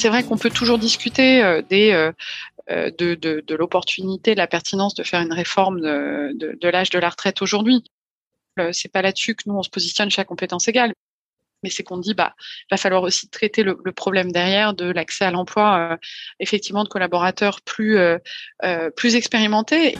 c'est vrai qu'on peut toujours discuter des de, de, de l'opportunité, de la pertinence de faire une réforme de, de, de l'âge de la retraite aujourd'hui. C'est pas là-dessus que nous on se positionne chez compétence égale mais c'est qu'on dit bah va falloir aussi traiter le, problème derrière de l'accès à l'emploi euh, effectivement de collaborateurs plus euh, euh, plus expérimentés.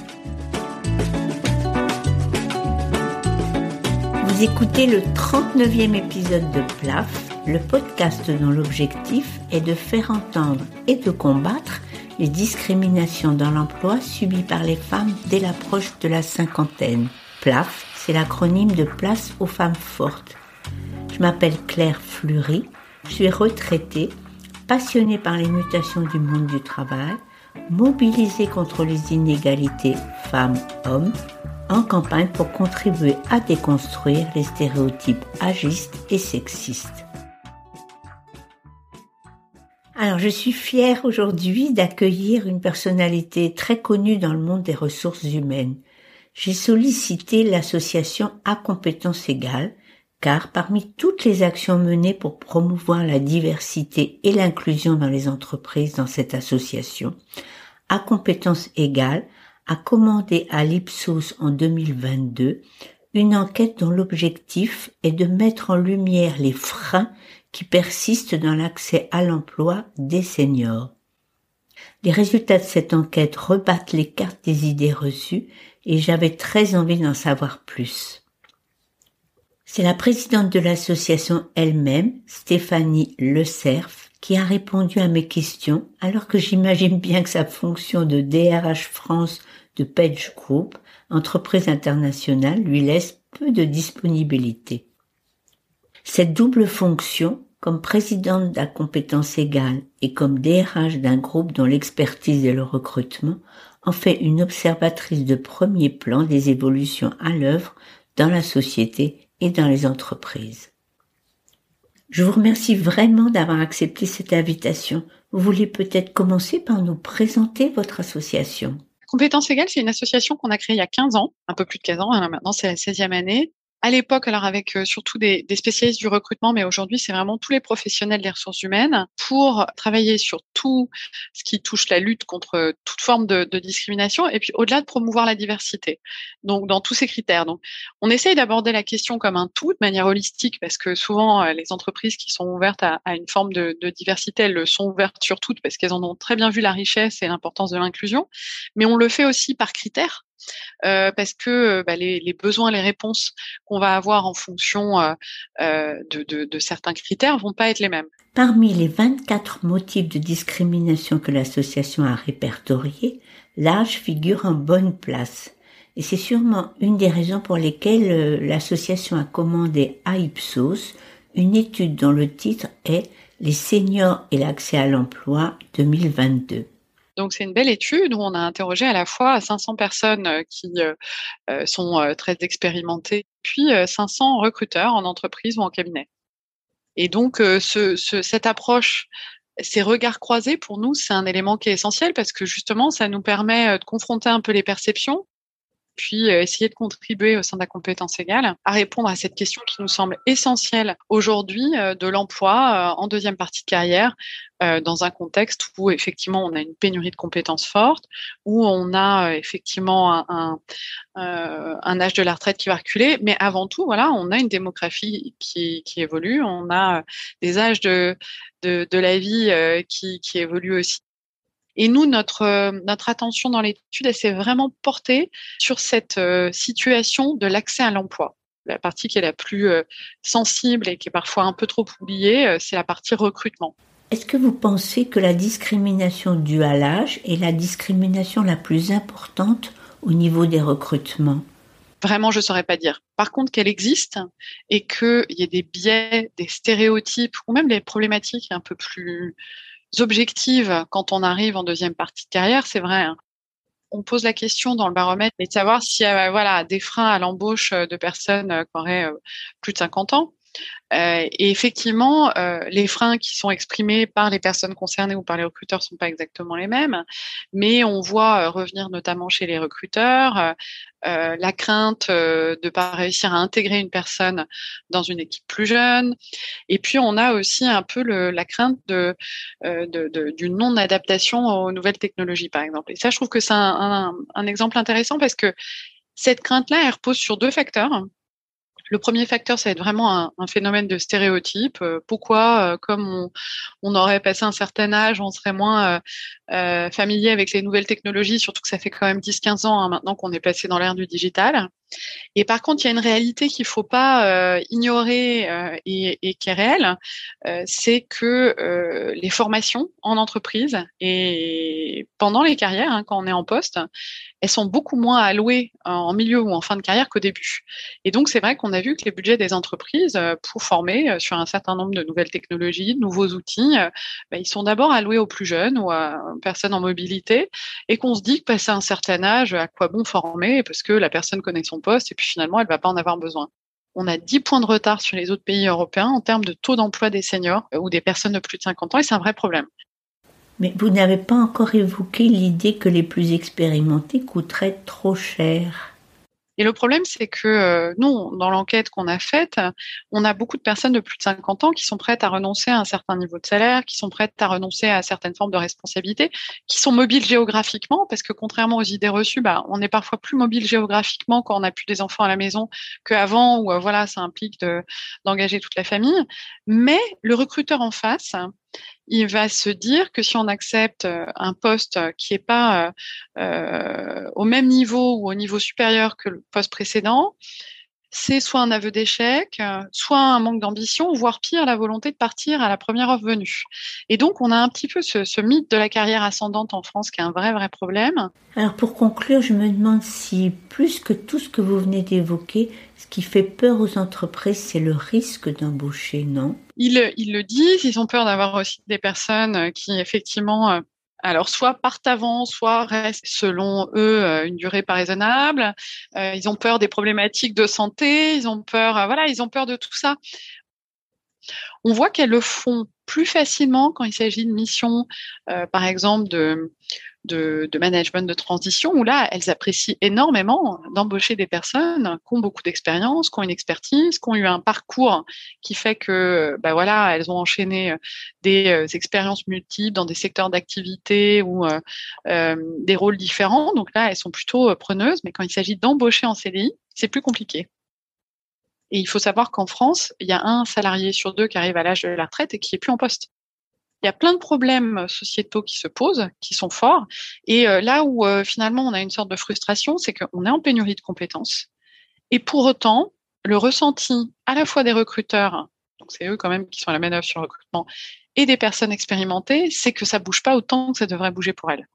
Vous écoutez le 39e épisode de PLAF, le podcast dont l'objectif est de faire entendre et de combattre les discriminations dans l'emploi subies par les femmes dès l'approche de la cinquantaine. PLAF, c'est l'acronyme de Place aux femmes fortes je m'appelle Claire Fleury, je suis retraitée, passionnée par les mutations du monde du travail, mobilisée contre les inégalités femmes-hommes, en campagne pour contribuer à déconstruire les stéréotypes agistes et sexistes. Alors, je suis fière aujourd'hui d'accueillir une personnalité très connue dans le monde des ressources humaines. J'ai sollicité l'association à compétences égales car parmi toutes les actions menées pour promouvoir la diversité et l'inclusion dans les entreprises dans cette association, à compétences égales, a commandé à l'Ipsos en 2022 une enquête dont l'objectif est de mettre en lumière les freins qui persistent dans l'accès à l'emploi des seniors. Les résultats de cette enquête rebattent les cartes des idées reçues et j'avais très envie d'en savoir plus. C'est la présidente de l'association elle-même, Stéphanie Le Cerf, qui a répondu à mes questions, alors que j'imagine bien que sa fonction de DRH France de Page Group, entreprise internationale, lui laisse peu de disponibilité. Cette double fonction, comme présidente d'un compétence égale et comme DRH d'un groupe dont l'expertise est le recrutement, en fait une observatrice de premier plan des évolutions à l'œuvre dans la société et dans les entreprises. Je vous remercie vraiment d'avoir accepté cette invitation. Vous voulez peut-être commencer par nous présenter votre association? Compétences égales, c'est une association qu'on a créée il y a 15 ans, un peu plus de 15 ans, hein, maintenant c'est la 16e année, à l'époque, alors avec euh, surtout des, des, spécialistes du recrutement, mais aujourd'hui, c'est vraiment tous les professionnels des ressources humaines pour travailler sur tout ce qui touche la lutte contre toute forme de, de discrimination et puis au-delà de promouvoir la diversité. Donc, dans tous ces critères. Donc, on essaye d'aborder la question comme un tout de manière holistique parce que souvent, euh, les entreprises qui sont ouvertes à, à une forme de, de, diversité, elles le sont ouvertes sur toutes parce qu'elles en ont très bien vu la richesse et l'importance de l'inclusion. Mais on le fait aussi par critères euh, parce que euh, bah, les, besoins, les réponses qu'on va avoir en fonction euh, de, de, de, certains critères vont pas être les mêmes. Parmi les 24 motifs de discrimination que l'association a répertoriés, l'âge figure en bonne place. Et c'est sûrement une des raisons pour lesquelles l'association a commandé à Ipsos une étude dont le titre est Les seniors et l'accès à l'emploi 2022. Donc c'est une belle étude où on a interrogé à la fois 500 personnes euh, qui euh, euh, sont très expérimentées, puis 500 recruteurs en entreprise ou en cabinet. Et donc ce, cette approche, ces regards croisés pour nous, c'est un élément qui est essentiel parce que justement ça nous permet de confronter un peu les perceptions puis euh, essayer de contribuer au sein de la compétence égale à répondre à cette question qui nous semble essentielle aujourd'hui euh, de l'emploi euh, en deuxième partie de carrière dans un contexte où effectivement on a une pénurie de compétences fortes, où on a effectivement un, un, âge de la retraite qui va reculer, mais avant tout, voilà, on a une démographie qui, qui évolue, on a des âges de, de, la vie qui, qui évoluent aussi. Et nous, notre, euh, notre attention dans l'étude, elle s'est vraiment portée sur cette euh, situation de l'accès à l'emploi. La partie qui est la plus euh, sensible et qui est parfois un peu trop oubliée, c'est la partie recrutement. Est-ce que vous pensez que la discrimination due à l'âge est la discrimination la plus importante au niveau des recrutements? Vraiment, je ne saurais pas dire. Par contre, qu'elle existe et qu'il y ait des biais, des stéréotypes ou même des problématiques un peu plus objectives quand on arrive en deuxième partie de carrière, c'est vrai. Hein. On pose la question dans le baromètre et de savoir s'il y a voilà des freins à l'embauche de personnes qui auraient euh, plus de 50 ans. Euh, et effectivement, euh, les freins qui sont exprimés par les personnes concernées ou par les recruteurs sont pas exactement les mêmes, mais on voit euh, revenir notamment chez les recruteurs la crainte de pas réussir à intégrer une personne dans une équipe plus jeune, et puis on a aussi un peu la crainte de, d'une non adaptation aux nouvelles technologies, par exemple. Et ça, je trouve que c'est un, un, un exemple intéressant parce que cette crainte-là, elle repose sur deux facteurs. Le premier facteur, ça va être vraiment un, phénomène de stéréotype. Euh, pourquoi, euh, comme on, aurait passé un certain âge, on serait moins euh, familier avec les nouvelles technologies, surtout que ça fait quand même 10-15 ans hein, maintenant qu'on est passé dans l'ère du digital. Et par contre, il y a une réalité qu'il faut pas ignorer et, qui est réelle, c'est que les formations en entreprise et pendant les carrières, hein, quand on est en poste, elles sont beaucoup moins allouées en milieu ou en fin de carrière qu'au début. Et donc, c'est vrai qu'on a vu que les budgets des entreprises pour former sur un certain nombre de nouvelles technologies, de nouveaux outils, bah, ils sont d'abord alloués aux plus jeunes ou à personnes en mobilité, et qu'on se dit que passer un certain âge, à quoi bon former parce que la personne connaît son poste et puis finalement, elle va pas en avoir besoin. On a 10 points de retard sur les autres pays européens en termes de taux d'emploi des seniors euh, ou des personnes de plus de 50 ans et c'est un vrai problème. Mais vous n'avez pas encore évoqué l'idée que les plus expérimentés coûteraient trop cher. Et le problème, c'est que euh, nous, dans l'enquête qu'on a faite, on a beaucoup de personnes de plus de 50 ans qui sont prêtes à renoncer à un certain niveau de salaire, qui sont prêtes à renoncer à certaines formes de responsabilité, qui sont mobiles géographiquement, parce que contrairement aux idées reçues, bah, on est parfois plus mobile géographiquement quand on n'a plus des enfants à la maison qu'avant, où euh, voilà, ça implique d'engager toute la famille. Mais le recruteur en face, il va se dire que si on accepte euh, un poste qui n'est pas euh, euh, au même niveau ou au niveau supérieur que le poste précédent, c'est soit un aveu d'échec, soit un manque d'ambition, voire pire, la volonté de partir à la première offre venue. Et donc, on a un petit peu ce, ce, mythe de la carrière ascendante en France qui est un vrai, vrai problème. Alors, pour conclure, je me demande si, plus que tout ce que vous venez d'évoquer, ce qui fait peur aux entreprises, c'est le risque d'embaucher, non? Ils, ils, le disent, ils ont peur d'avoir aussi des personnes qui, effectivement, euh, alors soit partent avant, soit restent selon eux euh, une durée pas raisonnable. Euh, ils ont peur des problématiques de santé, ils ont peur, voilà, ils ont peur de tout ça. On voit qu'elles le font plus facilement quand il s'agit de missions, par exemple de de, management de transition où là, elles apprécient énormément d'embaucher des personnes qui ont beaucoup d'expérience, qui ont une expertise, qui ont eu un parcours qui fait que, bah voilà, elles ont enchaîné euh, des euh, expériences multiples dans des secteurs d'activité ou euh, des rôles différents. Donc là, elles sont plutôt preneuses. Mais quand il s'agit d'embaucher en CDI, c'est plus compliqué. Et il faut savoir qu'en France, il y a un salarié sur deux qui arrive à l'âge de la retraite et qui est plus en poste il y a plein de problèmes sociétaux qui se posent, qui sont forts. Et euh, là où euh, finalement on a une sorte de frustration, c'est qu'on est en pénurie de compétences. Et pour autant, le ressenti à la fois des recruteurs, donc c'est eux quand même qui sont à la manœuvre sur le recrutement, et des personnes expérimentées, c'est que ça bouge pas autant que ça devrait bouger pour elles.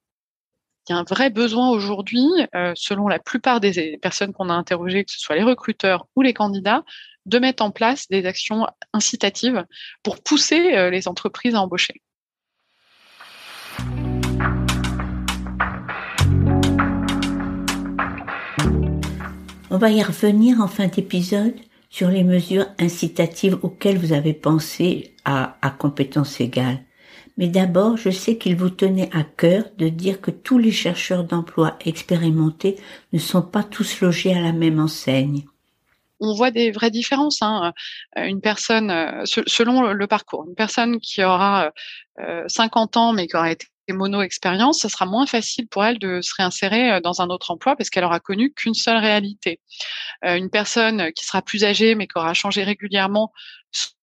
Il y a un vrai besoin aujourd'hui, euh, selon la plupart des personnes qu'on a interrogées, que ce soit les recruteurs ou les candidats, de mettre en place des actions incitatives pour pousser euh, les entreprises à embaucher. On va y revenir en fin d'épisode sur les mesures incitatives auxquelles vous avez pensé à, à compétences égales. Mais d'abord, je sais qu'il vous tenait à cœur de dire que tous les chercheurs d'emploi expérimentés ne sont pas tous logés à la même enseigne on voit des vraies différences. Hein. Euh, une personne, euh, selon le parcours, une personne qui aura 50 euh, ans mais qui aura été mono-expérience, ce sera moins facile pour elle de se réinsérer dans un autre emploi parce qu'elle aura connu qu'une seule réalité. Une personne qui sera plus âgée mais qui aura changé régulièrement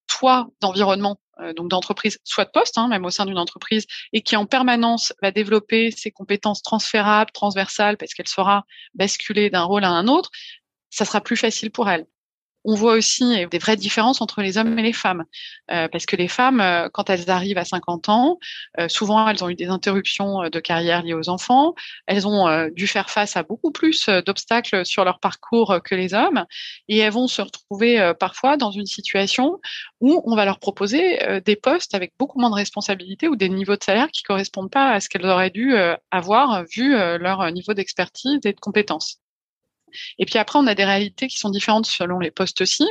soit d'environnement, donc d'entreprise, soit de poste, hein, même au sein d'une entreprise, et qui en permanence va développer ses compétences transférables, transversales, parce qu'elle saura basculer d'un rôle à un autre, ça sera plus facile pour elle. On voit aussi des vraies différences entre les hommes et les femmes, euh, parce que les femmes, euh, quand elles arrivent à 50 ans, euh, souvent elles ont eu des interruptions de carrière liées aux enfants, elles ont dû faire face à beaucoup plus d'obstacles sur leur parcours que les hommes, et elles vont se retrouver parfois dans une situation où on va leur proposer des postes avec beaucoup moins de responsabilités ou des niveaux de salaire qui correspondent pas à ce qu'elles auraient dû avoir vu leur niveau d'expertise et de compétences. Et puis après, on a des réalités qui sont différentes selon les postes aussi.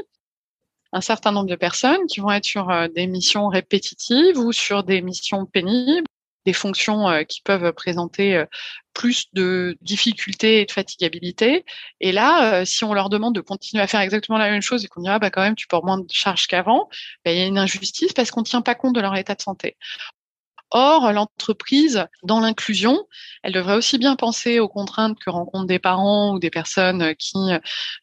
un certain nombre de personnes qui vont être sur des missions répétitives ou sur des missions pénibles des fonctions euh, qui peuvent présenter euh, plus de difficultés et de fatigabilité. Et là, euh, si on leur demande de continuer à faire exactement la même chose et qu'on dira, bah quand même, tu portes moins de charges qu'avant, bah, il y a une injustice parce qu'on ne tient pas compte de leur état de santé. Or, l'entreprise, dans l'inclusion, elle devrait aussi bien penser aux contraintes que rencontrent des parents ou des personnes qui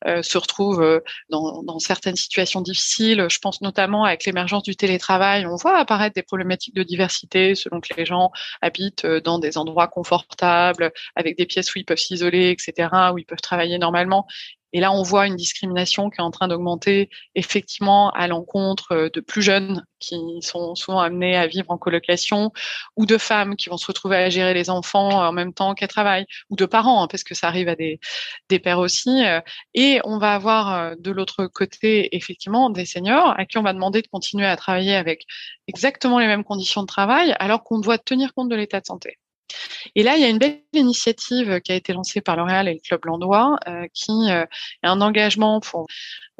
euh, se retrouvent euh, dans, certaines situations difficiles. Je pense notamment avec l'émergence du télétravail, on voit apparaître des problématiques de diversité selon que les gens habitent euh, dans des endroits confortables, avec des pièces où ils peuvent s'isoler, etc., où ils peuvent travailler normalement. Et là, on voit une discrimination qui est en train d'augmenter effectivement à l'encontre euh, de plus jeunes qui sont souvent amenés à vivre en colocation ou de femmes qui vont se retrouver à gérer les enfants en même temps qu'elles travaillent ou de parents, hein, parce que ça arrive à des, des pères aussi. Euh. Et on va avoir euh, de l'autre côté effectivement des seniors à qui on va demander de continuer à travailler avec exactement les mêmes conditions de travail alors qu'on doit tenir compte de l'état de santé. Et là, il y a une belle initiative qui a été lancée par L'Oréal et le Club Landois, euh, qui euh, est un engagement pour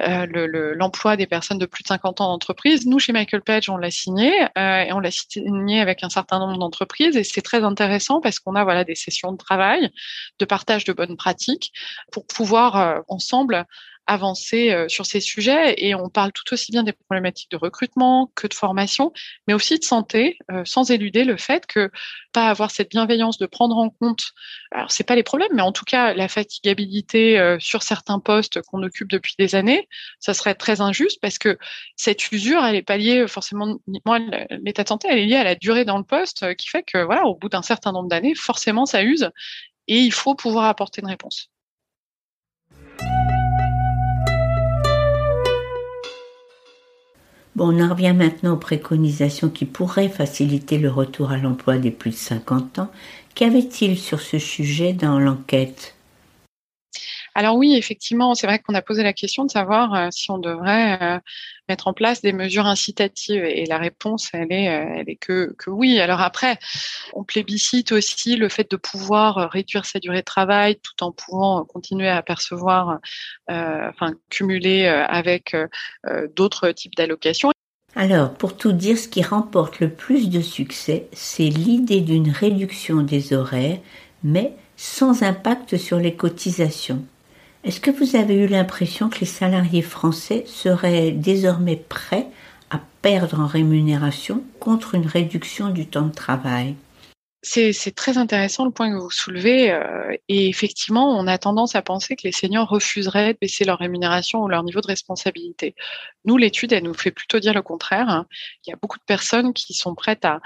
euh, l'emploi des personnes de plus de 50 ans d'entreprise. Nous, chez Michael Page, on l'a signé et on l'a signé avec un certain nombre d'entreprises et c'est très intéressant parce qu'on a voilà des sessions de travail, de partage de bonnes pratiques pour pouvoir ensemble avancer euh, sur ces sujets et on parle tout aussi bien des problématiques de recrutement que de formation, mais aussi de santé, euh, sans éluder le fait que pas avoir cette bienveillance de prendre en compte, alors c'est pas les problèmes, mais en tout cas la fatigabilité euh, sur certains postes qu'on occupe depuis des années, ça serait très injuste parce que cette usure, elle est pas liée forcément, moi l'état de santé, elle est liée à la durée dans le poste, qui fait que voilà, au bout d'un certain nombre d'années, forcément ça use et il faut pouvoir apporter une réponse. Bon, on en revient maintenant aux préconisations qui pourraient faciliter le retour à l'emploi des plus de 50 ans. Qu'avait-il sur ce sujet dans l'enquête? Alors oui, effectivement, c'est vrai qu'on a posé la question de savoir euh, si on devrait euh, mettre en place des mesures incitatives et la réponse, elle est, euh, elle est que, que oui. Alors après, on plébiscite aussi le fait de pouvoir réduire sa durée de travail tout en pouvant continuer à percevoir, enfin cumuler avec d'autres types d'allocations. Alors, pour tout dire, ce qui remporte le plus de succès, c'est l'idée d'une réduction des horaires, mais sans impact sur les cotisations. Est-ce que vous avez eu l'impression que les salariés français seraient désormais prêts à perdre en rémunération contre une réduction du temps de travail? C'est, très intéressant le point que vous soulevez. Euh, et effectivement, on a tendance à penser que les seniors refuseraient de baisser leur rémunération ou leur niveau de responsabilité. Nous, l'étude, elle nous fait plutôt dire le contraire. Il y a beaucoup de personnes qui sont prêtes à,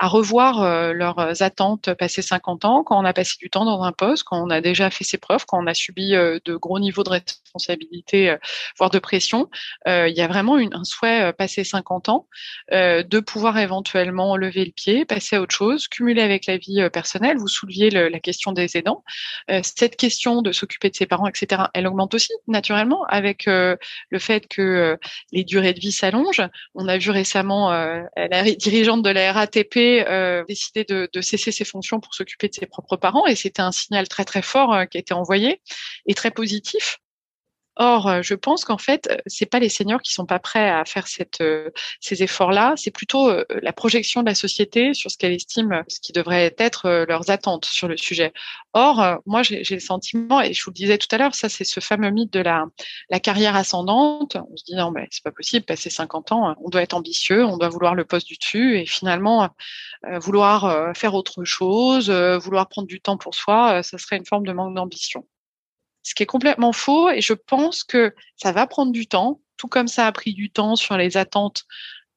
à revoir euh, leurs attentes passées 50 ans, quand on a passé du temps dans un poste, quand on a déjà fait ses preuves, quand on a subi euh, de gros niveaux de responsabilité, euh, voire de pression. il y a vraiment une, un souhait passé 50 ans de pouvoir éventuellement lever le pied, passer à autre chose, cumuler avec la vie personnelle. Vous souleviez le, la question des aidants. cette question de s'occuper de ses parents, etc., elle augmente aussi naturellement avec le fait que les durées de vie s'allongent. On a vu récemment la dirigeante de la RATP euh, décidé de, cesser ses fonctions pour s'occuper de ses propres parents et c'était un signal très très fort euh, qui a été envoyé et très positif. Or, euh, je pense qu'en fait, c'est pas les seniors qui sont pas prêts à faire cette, ces efforts-là. C'est plutôt la projection de la société sur ce qu'elle estime, ce qui devrait être leurs attentes sur le sujet. Or, moi, j'ai le sentiment, et je vous le disais tout à l'heure, ça, c'est ce fameux mythe de la, carrière ascendante. On se dit non, mais c'est pas possible. Passer 50 ans, on doit être ambitieux, on doit vouloir le poste du dessus, et finalement, vouloir faire autre chose, vouloir prendre du temps pour soi, ça serait une forme de manque d'ambition ce qui est complètement faux. Et je pense que ça va prendre du temps, tout comme ça a pris du temps sur les attentes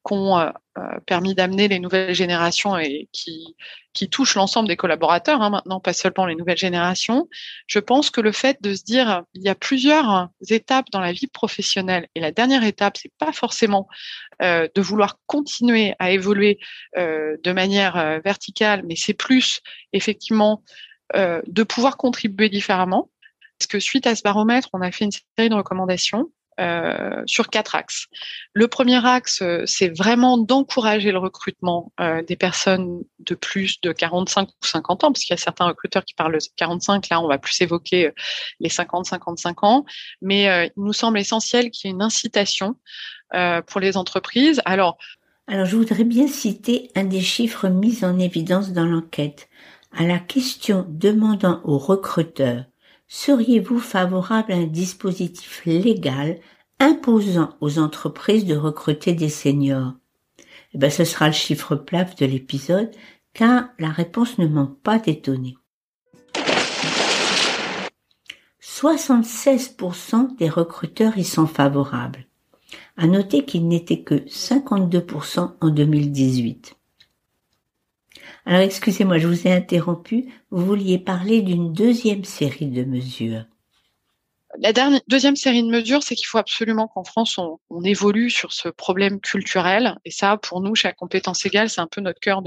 qu'ont euh, euh, permis d'amener les nouvelles générations et qui, qui touchent l'ensemble des collaborateurs, hein, maintenant pas seulement les nouvelles générations. Je pense que le fait de se dire il y a plusieurs étapes dans la vie professionnelle et la dernière étape, c'est pas forcément euh, de vouloir continuer à évoluer euh, de manière euh, verticale, mais c'est plus effectivement de pouvoir contribuer différemment que suite à ce baromètre, on a fait une série de recommandations euh, sur quatre axes. Le premier axe, euh, c'est vraiment d'encourager le recrutement euh, des personnes de plus de 45 ou 50 ans, parce qu'il y a certains recruteurs qui parlent de 45, là on va plus évoquer les 50-55 ans, mais il nous semble essentiel qu'il y ait une incitation pour les entreprises. Alors, alors je voudrais bien citer un des chiffres mis en évidence dans l'enquête. À la question demandant aux recruteurs seriez-vous favorable à un dispositif légal imposant aux entreprises de recruter des seniors? Eh bien, ce sera le chiffre plaf de l'épisode, car la réponse ne manque pas d'étonner. 76% des recruteurs y sont favorables. À noter qu'il n'était que 52% en 2018. Alors excusez-moi, je vous ai interrompu. Vous vouliez parler d'une deuxième série de mesures. La deuxième série de mesures, c'est qu'il faut absolument qu'en France, on, évolue sur ce problème culturel. Et ça, pour nous, chez Compétence Égale, c'est un peu notre cœur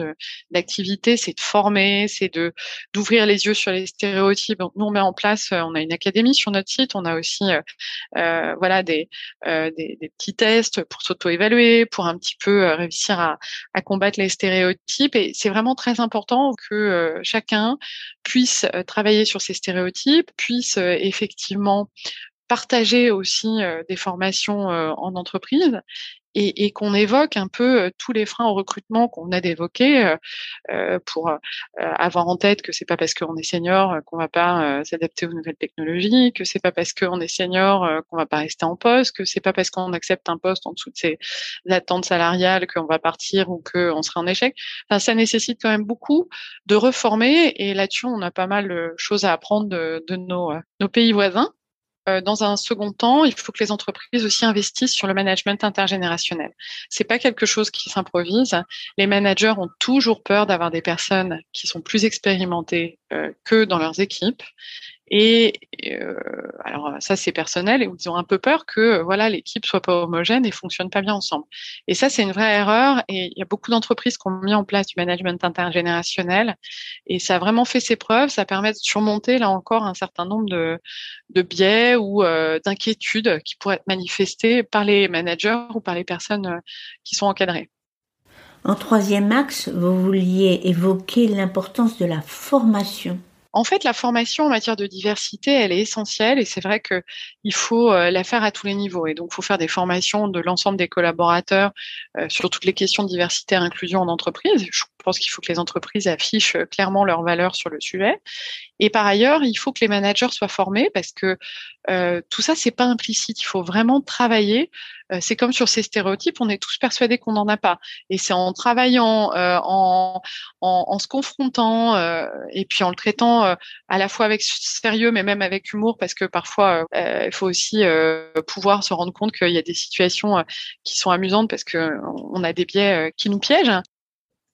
d'activité, c'est de former, c'est de d'ouvrir les yeux sur les stéréotypes. Donc, nous, on met en place, euh, on a une académie sur notre site, on a aussi, euh, euh voilà, des, petits tests pour s'auto-évaluer, pour un petit peu réussir à, à, combattre les stéréotypes. Et c'est vraiment très important que chacun puisse travailler sur ces stéréotypes, puisse effectivement partager aussi des formations en entreprise et, qu'on évoque un peu tous les freins au recrutement qu'on a d'évoquer pour avoir en tête que c'est pas parce qu'on est senior qu'on va pas s'adapter aux nouvelles technologies, que c'est pas parce qu'on est senior qu'on va pas rester en poste, que c'est pas parce qu'on accepte un poste en dessous de ses attentes salariales qu'on va partir ou qu'on sera en échec. Enfin, ça nécessite quand même beaucoup de reformer et là-dessus on a pas mal de choses à apprendre de, nos pays voisins. Euh, dans un second temps, il faut que les entreprises aussi investissent sur le management intergénérationnel. C'est pas quelque chose qui s'improvise. Les managers ont toujours peur d'avoir des personnes qui sont plus expérimentées euh, que dans leurs équipes et euh, alors ça c'est personnel et ils ont un peu peur que euh, voilà l'équipe soit pas homogène et fonctionne pas bien ensemble. Et ça c'est une vraie erreur et il y a beaucoup d'entreprises qui ont mis en place du management intergénérationnel et ça a vraiment fait ses preuves. Ça permet de surmonter là encore un certain nombre de, de biais ou euh, d'inquiétudes qui pourraient être manifestées par les managers ou par les personnes euh, qui sont encadrées. En troisième axe, vous vouliez évoquer l'importance de la formation en fait, la formation en matière de diversité, elle est essentielle et c'est vrai que il faut euh, la faire à tous les niveaux. Et donc, il faut faire des formations de l'ensemble des collaborateurs euh, sur toutes les questions de diversité et inclusion en entreprise. Je pense qu'il faut que les entreprises affichent euh, clairement leurs valeurs sur le sujet. Et par ailleurs, il faut que les managers soient formés parce que euh, tout ça, c'est pas implicite. Il faut vraiment travailler. Euh, c'est comme sur ces stéréotypes, on est tous persuadés qu'on n'en a pas. Et c'est en travaillant, euh, en, en, en, se confrontant euh, et puis en le traitant euh, à la fois avec sérieux, mais même avec humour, parce que parfois, il faut aussi pouvoir se rendre compte qu'il y a des situations qui sont amusantes parce que on a des biais qui nous piègent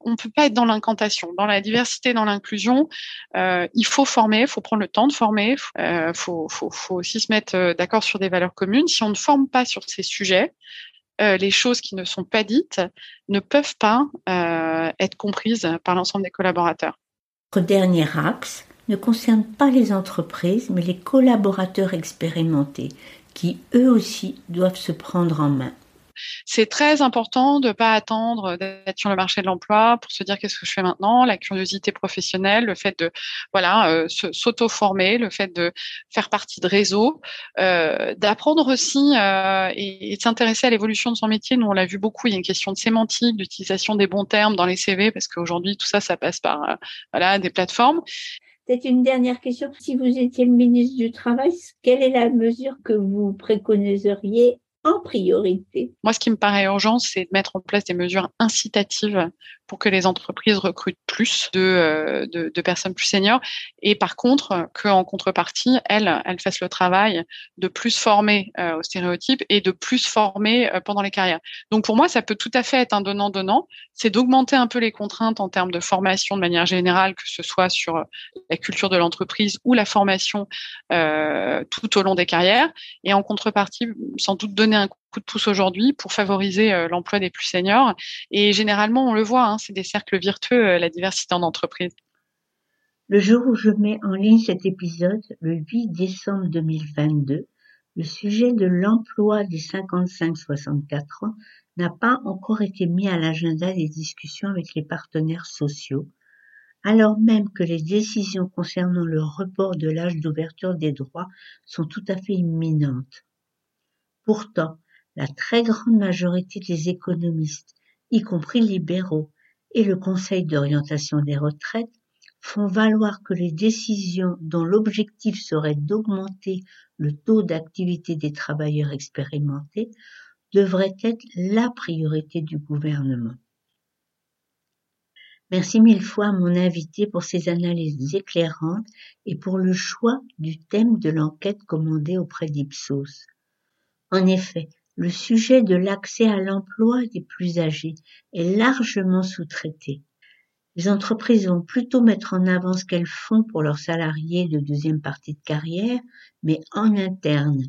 on peut pas être dans l'incantation. Dans la diversité, dans l'inclusion, euh, il faut former, il faut prendre le temps de former, il euh, faut, aussi se mettre euh, d'accord sur des valeurs communes. Si on ne forme pas sur ces sujets, les choses qui ne sont pas dites ne peuvent pas être comprises par l'ensemble des collaborateurs. Notre dernier axe ne concerne pas les entreprises, mais les collaborateurs expérimentés, qui eux aussi doivent se prendre en main. C'est très important de ne pas attendre d'être sur le marché de l'emploi pour se dire qu'est-ce que je fais maintenant, la curiosité professionnelle, le fait de voilà euh, s'auto-former, le fait de faire partie de réseaux, euh, d'apprendre aussi euh, et, de s'intéresser à l'évolution de son métier. Nous, on l'a vu beaucoup. Il y a une question de sémantique, d'utilisation des bons termes dans les CV parce qu'aujourd'hui tout ça, ça passe par voilà des plateformes. C'est une dernière question. Si vous étiez le ministre du Travail, quelle est la mesure que vous préconiseriez en priorité. Moi, ce qui me paraît urgent, c'est de mettre en place des mesures incitatives pour que les entreprises recrutent plus de, euh, personnes plus seniors. Et par contre, qu'en contrepartie, elles, elles fassent le travail de plus former euh, aux stéréotypes et de plus former euh, pendant les carrières. Donc pour moi, ça peut tout à fait être un donnant-donnant. C'est d'augmenter un peu les contraintes en termes de formation de manière générale, que ce soit sur la culture de l'entreprise ou la formation tout au long des carrières. Et en contrepartie, sans doute donner un coup de pouce aujourd'hui pour favoriser euh, l'emploi des plus seniors. Et généralement, on le voit, hein, c'est des cercles virtueux, euh, la diversité en entreprise. Le jour où je mets en ligne cet épisode, le 8 décembre 2022, le sujet de l'emploi des 55-64 ans n'a pas encore été mis à l'agenda des discussions avec les partenaires sociaux, alors même que les décisions concernant le report de l'âge d'ouverture des droits sont tout à fait imminentes. Pourtant, la très grande majorité des économistes, y compris libéraux, et le Conseil d'orientation des retraites font valoir que les décisions dont l'objectif serait d'augmenter le taux d'activité des travailleurs expérimentés devraient être la priorité du gouvernement. Merci mille fois à mon invité pour ses analyses éclairantes et pour le choix du thème de l'enquête commandée auprès d'Ipsos. En effet, le sujet de l'accès à l'emploi des plus âgés est largement sous-traité. Les entreprises vont plutôt mettre en avant ce qu'elles font pour leurs salariés de deuxième partie de carrière, mais en interne.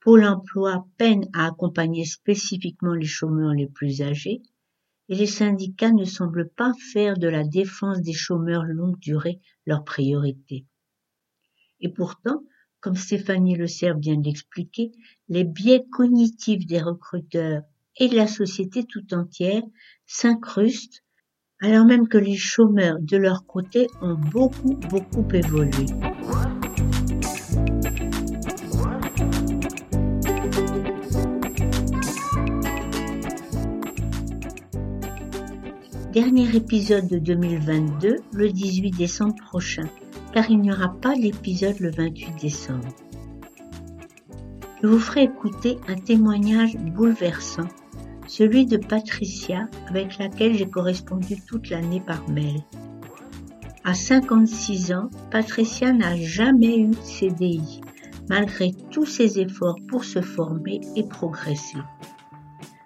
Pôle emploi peine à accompagner spécifiquement les chômeurs les plus âgés, et les syndicats ne semblent pas faire de la défense des chômeurs longue durée leur priorité. Et pourtant, comme Stéphanie Le Cerf vient de l'expliquer, les biais cognitifs des recruteurs et de la société tout entière s'incrustent alors même que les chômeurs de leur côté ont beaucoup, beaucoup évolué. Dernier épisode de 2022, le 18 décembre prochain, car il n'y aura pas d'épisode le 28 décembre. Je vous ferai écouter un témoignage bouleversant celui de Patricia avec laquelle j'ai correspondu toute l'année par mail. À 56 ans, Patricia n'a jamais eu de CDI, malgré tous ses efforts pour se former et progresser.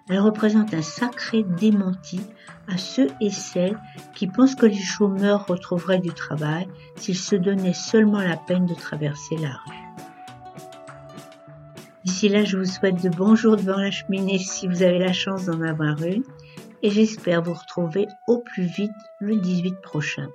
Elle représente un sacré démenti à ceux et celles qui pensent que les chômeurs retrouveraient du travail s'ils se donnaient seulement la peine de traverser la rue. D'ici là, je vous souhaite de bons jours devant la cheminée si vous avez la chance d'en avoir une et j'espère vous retrouver au plus vite le 18 prochain.